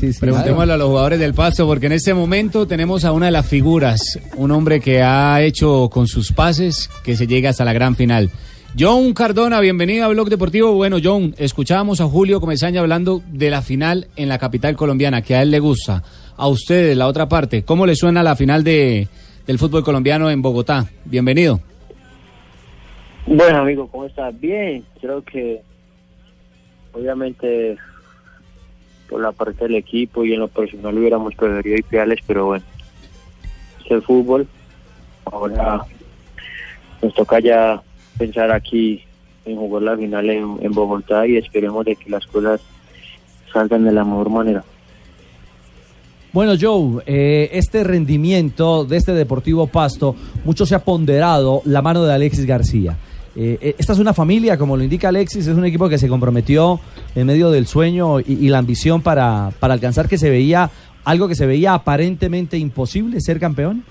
Sí, sí, Preguntémosle claro. a los jugadores del Pasto, porque en este momento tenemos a una de las figuras, un hombre que ha hecho con sus pases que se llega hasta la gran final. John Cardona, bienvenido a Blog Deportivo. Bueno, John, escuchábamos a Julio Comesaña hablando de la final en la capital colombiana, que a él le gusta. A ustedes, la otra parte, ¿cómo le suena la final de, del fútbol colombiano en Bogotá? Bienvenido. Bueno, amigo, ¿cómo estás? Bien, creo que obviamente por la parte del equipo y en lo personal hubiéramos preferido ideales, pero bueno, es el fútbol. Ahora nos toca ya pensar aquí en jugar la final en, en Bogotá y esperemos de que las cosas salgan de la mejor manera. Bueno, Joe, eh, este rendimiento de este Deportivo Pasto, mucho se ha ponderado la mano de Alexis García. Eh, eh, esta es una familia, como lo indica Alexis, es un equipo que se comprometió en medio del sueño y, la ambición para, para alcanzar que se veía algo que se veía aparentemente imposible, ser campeón.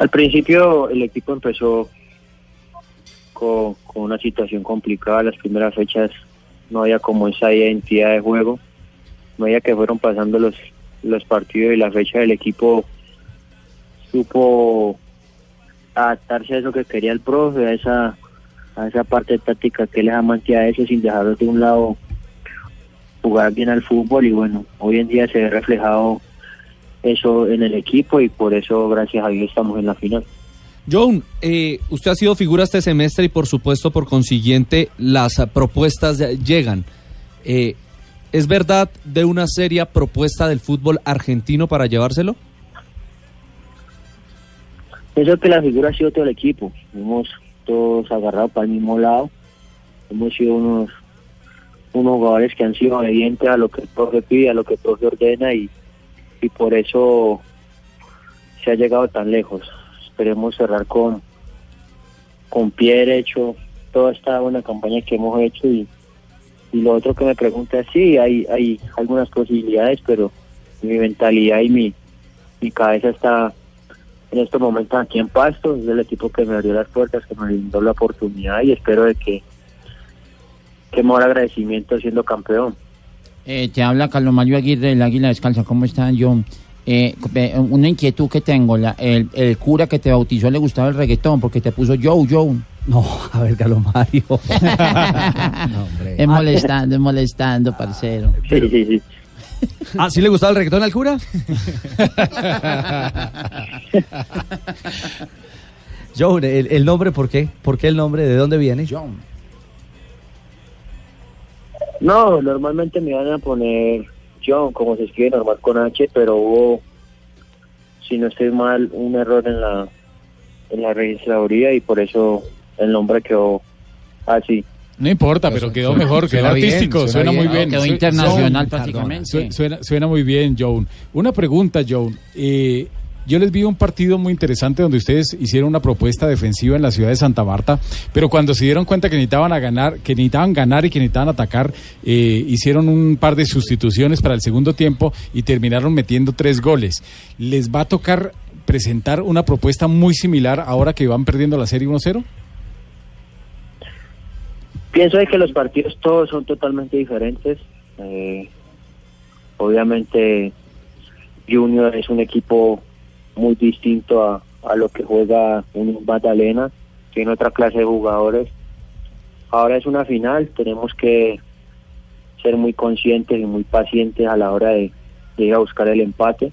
Al principio el equipo empezó con, con una situación complicada. Las primeras fechas no había como esa identidad de juego. No había que fueron pasando los, los partidos y la fecha del equipo supo adaptarse a eso que quería el profe, a esa, a esa parte táctica que les amante a eso sin dejar de un lado jugar bien al fútbol y bueno, hoy en día se ve reflejado eso en el equipo y por eso gracias a Dios estamos en la final. John, eh, usted ha sido figura este semestre y por supuesto por consiguiente las propuestas llegan. Eh, ¿Es verdad de una seria propuesta del fútbol argentino para llevárselo? Pienso que la figura ha sido todo el equipo. Hemos todos agarrado para el mismo lado. Hemos sido unos, unos jugadores que han sido obedientes a lo que el profe pide, a lo que el profe ordena y, y por eso se ha llegado tan lejos. Esperemos cerrar con, con pie derecho toda esta buena campaña que hemos hecho y, y lo otro que me pregunta sí, hay, hay algunas posibilidades, pero mi mentalidad y mi, mi cabeza está en estos momentos aquí en Pasto, es el equipo que me abrió las puertas, que me brindó la oportunidad y espero de que que mejor agradecimiento siendo campeón. Eh, te habla Carlos Mario Aguirre del Águila Descalza. ¿Cómo estás, John? Eh, una inquietud que tengo. La, el, el cura que te bautizó le gustaba el reggaetón porque te puso Joe, Joe. No, a ver, Carlos Mario. Es molestando, es molestando, parcero. Sí, sí, sí. ¿Ah, sí le gustaba el reggaetón al cura? Joe, el, nombre, ¿por qué? ¿Por qué el nombre? ¿De dónde viene? John. No, normalmente me iban a poner John, como se escribe normal con H, pero hubo, si no estoy mal, un error en la en la registraduría y por eso el nombre quedó así. No importa, pero quedó mejor, quedó suena bien, artístico, suena muy bien. Quedó internacional John, prácticamente. su- Suena, suena muy bien, Joan. Una pregunta, Joan. Eh, yo les vi un partido muy interesante donde ustedes hicieron una propuesta defensiva en la ciudad de Santa Marta, pero cuando se dieron cuenta que necesitaban a ganar, que necesitaban ganar y que necesitaban atacar, eh, hicieron un par de sustituciones para el segundo tiempo y terminaron metiendo tres goles. ¿Les va a tocar presentar una propuesta muy similar ahora que van perdiendo la serie 1-0? Pienso de que los partidos todos son totalmente diferentes. Eh, obviamente Junior es un equipo muy distinto a, a lo que juega un Magdalena, tiene otra clase de jugadores. Ahora es una final, tenemos que ser muy conscientes y muy pacientes a la hora de, de ir a buscar el empate.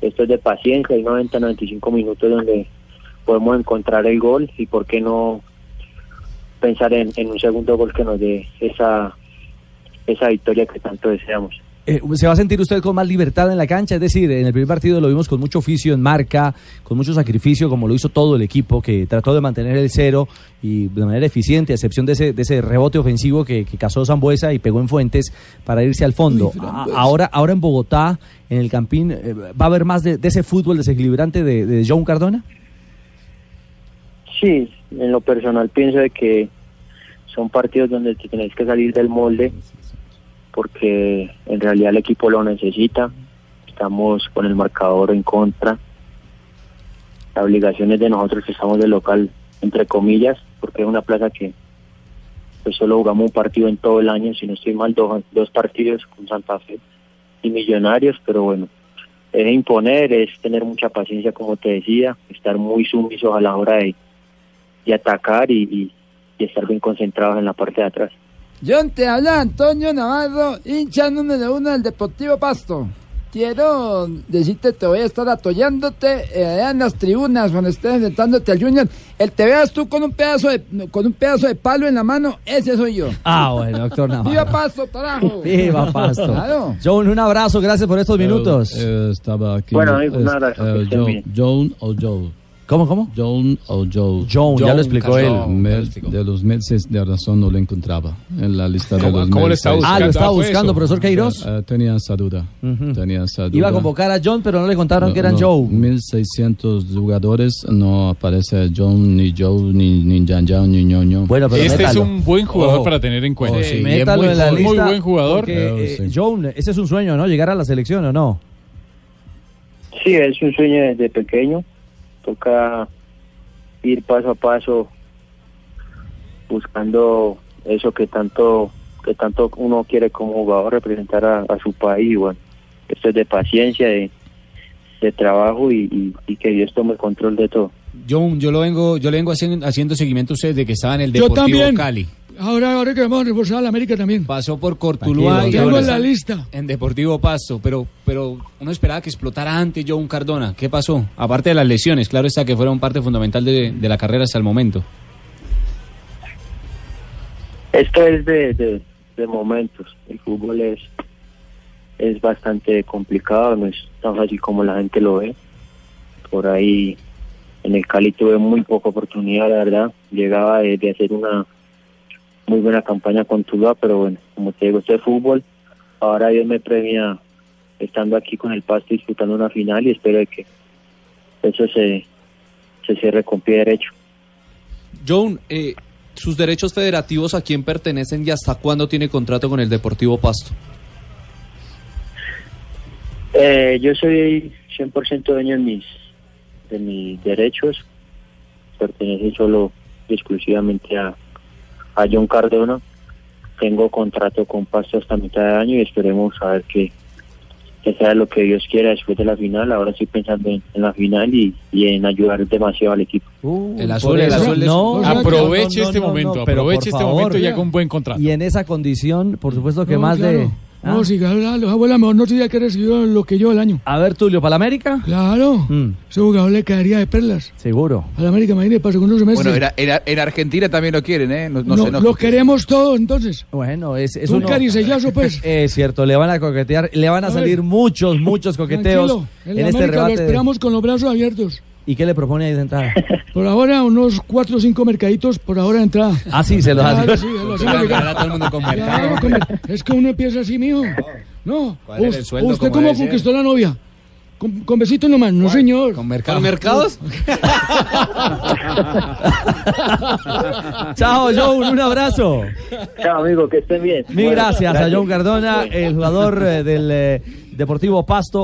Esto es de paciencia, hay 90, 95 minutos donde podemos encontrar el gol y por qué no pensar en, en un segundo gol que nos dé esa, esa victoria que tanto deseamos. Eh, ¿Se va a sentir usted con más libertad en la cancha? Es decir, en el primer partido lo vimos con mucho oficio en marca, con mucho sacrificio, como lo hizo todo el equipo, que trató de mantener el cero y de manera eficiente, a excepción de ese, de ese rebote ofensivo que, que cazó Zambuesa y pegó en Fuentes para irse al fondo. A- ahora, ahora en Bogotá, en el Campín, eh, ¿va a haber más de, de ese fútbol desequilibrante de, de John Cardona? Sí, en lo personal pienso de que son partidos donde te tenés que salir del molde porque en realidad el equipo lo necesita. Estamos con el marcador en contra. La obligación es de nosotros que estamos de local, entre comillas, porque es una plaza que pues solo jugamos un partido en todo el año, si no estoy mal, dos, dos partidos con Santa Fe y Millonarios, pero bueno, es imponer, es tener mucha paciencia, como te decía, estar muy sumisos a la hora de, de atacar y, y, y estar bien concentrados en la parte de atrás. John, te habla Antonio Navarro, hincha número uno del Deportivo Pasto. Quiero decirte, te voy a estar atollándote eh, allá en las tribunas cuando estés enfrentándote al Junior. El te veas tú con un pedazo de con un pedazo de palo en la mano, ese soy yo. Ah, bueno, doctor Navarro. ¡Viva Pasto, carajo! Viva Pasto. Claro. John, un abrazo, gracias por estos minutos. Eh, estaba aquí. Bueno, Es- eh, John, bien. John o Joe. ¿Cómo, cómo? John o Joe. John, ya lo explicó él. Mel- de los meses de razón no lo encontraba en la lista de ¿Cómo- los cómo está Ah, lo estaba Ah, buscando, eso. profesor Queiroz. Eh, tenía esa duda. Ujú. Tenía esa duda. Iba a convocar a John, pero no le contaron No, que eran no, Joe. 1600 jugadores, no aparece John, ni Joe, ni, ni Jan Jan, ni Ñoño. Bueno, pero Este es métalo. un buen jugador Ojo. para tener en cuenta. Oh, Sí, es métalo muy, en la muy lista. buen jugador. Porque, eh, sí. John, ese es un sueño, ¿no? Llegar a la selección o no. Sí, es un sueño desde pequeño. Toca ir paso a paso buscando eso que tanto que tanto uno quiere como jugador representar a, a su país. Bueno, esto es de paciencia, de, de trabajo y, y- y que Dios tome el control de todo. John, yo lo vengo, yo le vengo haciendo, haciendo seguimiento a usted de que estaba en el Yo Deportivo también. Cali. Ahora, ahora que vamos a reforzar a la América también. Pasó por Cortuluá y Tengo en la lista. En Deportivo Pasto, pero, pero uno esperaba que explotara antes John Cardona. ¿Qué pasó? Aparte de las lesiones, claro está que fueron parte fundamental de, de la carrera hasta el momento. Esto es de, de, de momentos. El fútbol es, es bastante complicado, no es tan fácil como la gente lo ve. Por ahí en el Cali tuve muy poca oportunidad, la verdad. Llegaba de, de hacer una muy buena campaña con Tuluá, pero bueno, como te digo, esto es fútbol. Ahora Dios me premia estando aquí con el Pasto disputando una final y espero de que eso se, se cierre con pie derecho. John, eh, sus derechos federativos a quién pertenecen y hasta cuándo tiene contrato con el Deportivo Pasto. Eh, yo soy 100% dueño de mis, de mis derechos. Pertenece solo y exclusivamente a, a John Cardona. Tengo contrato con Pasto hasta mitad de año y esperemos a ver que, que sea lo que Dios quiera después de la final. Ahora estoy pensando en, en la final y, y en ayudar demasiado al equipo. Uh, El azul, el azul es- no, no, Aproveche no, no, este no, momento, aproveche este momento favor, y haga un buen contrato. Y en esa condición, por supuesto que No, más claro. de... No, ¿Ah? si gana los abuelos, mejor no sería que recibió lo que yo el año. A ver, Tulio, ¿para la América? Claro. Mm, Ese jugador le caería de perlas. seguro. A la América, imagínate, para segundo semestre. Bueno, era- era- en Argentina también lo quieren, ¿eh? No, no No, se lo queremos todos, entonces. Bueno, es, es un uno- caricellazo, pues. Es cierto, le van a coquetear, le van a, A ver. salir muchos, muchos coqueteos Tranquilo, en, en, este América lo rebate. de- esperamos con los brazos abiertos. ¿Y qué le propone ahí de entrada? Por ahora, unos cuatro o cinco mercaditos por ahora de entrada. Ah, sí, se los hace. sí, lo hacemos llegar. Ahora todo el mundo con mercado. con- es que uno empieza así, mijo. No, ¿Cuál era el us- sueldo? ¿usted ¿Cómo ser? conquistó la novia? Con, con besitos nomás, no señor. Con mercado. mercados? Chao, John, un abrazo. Chao, amigo, que estén bien. Mil Bueno, gracias a John Cardona, el jugador eh, del eh, Deportivo Pasto.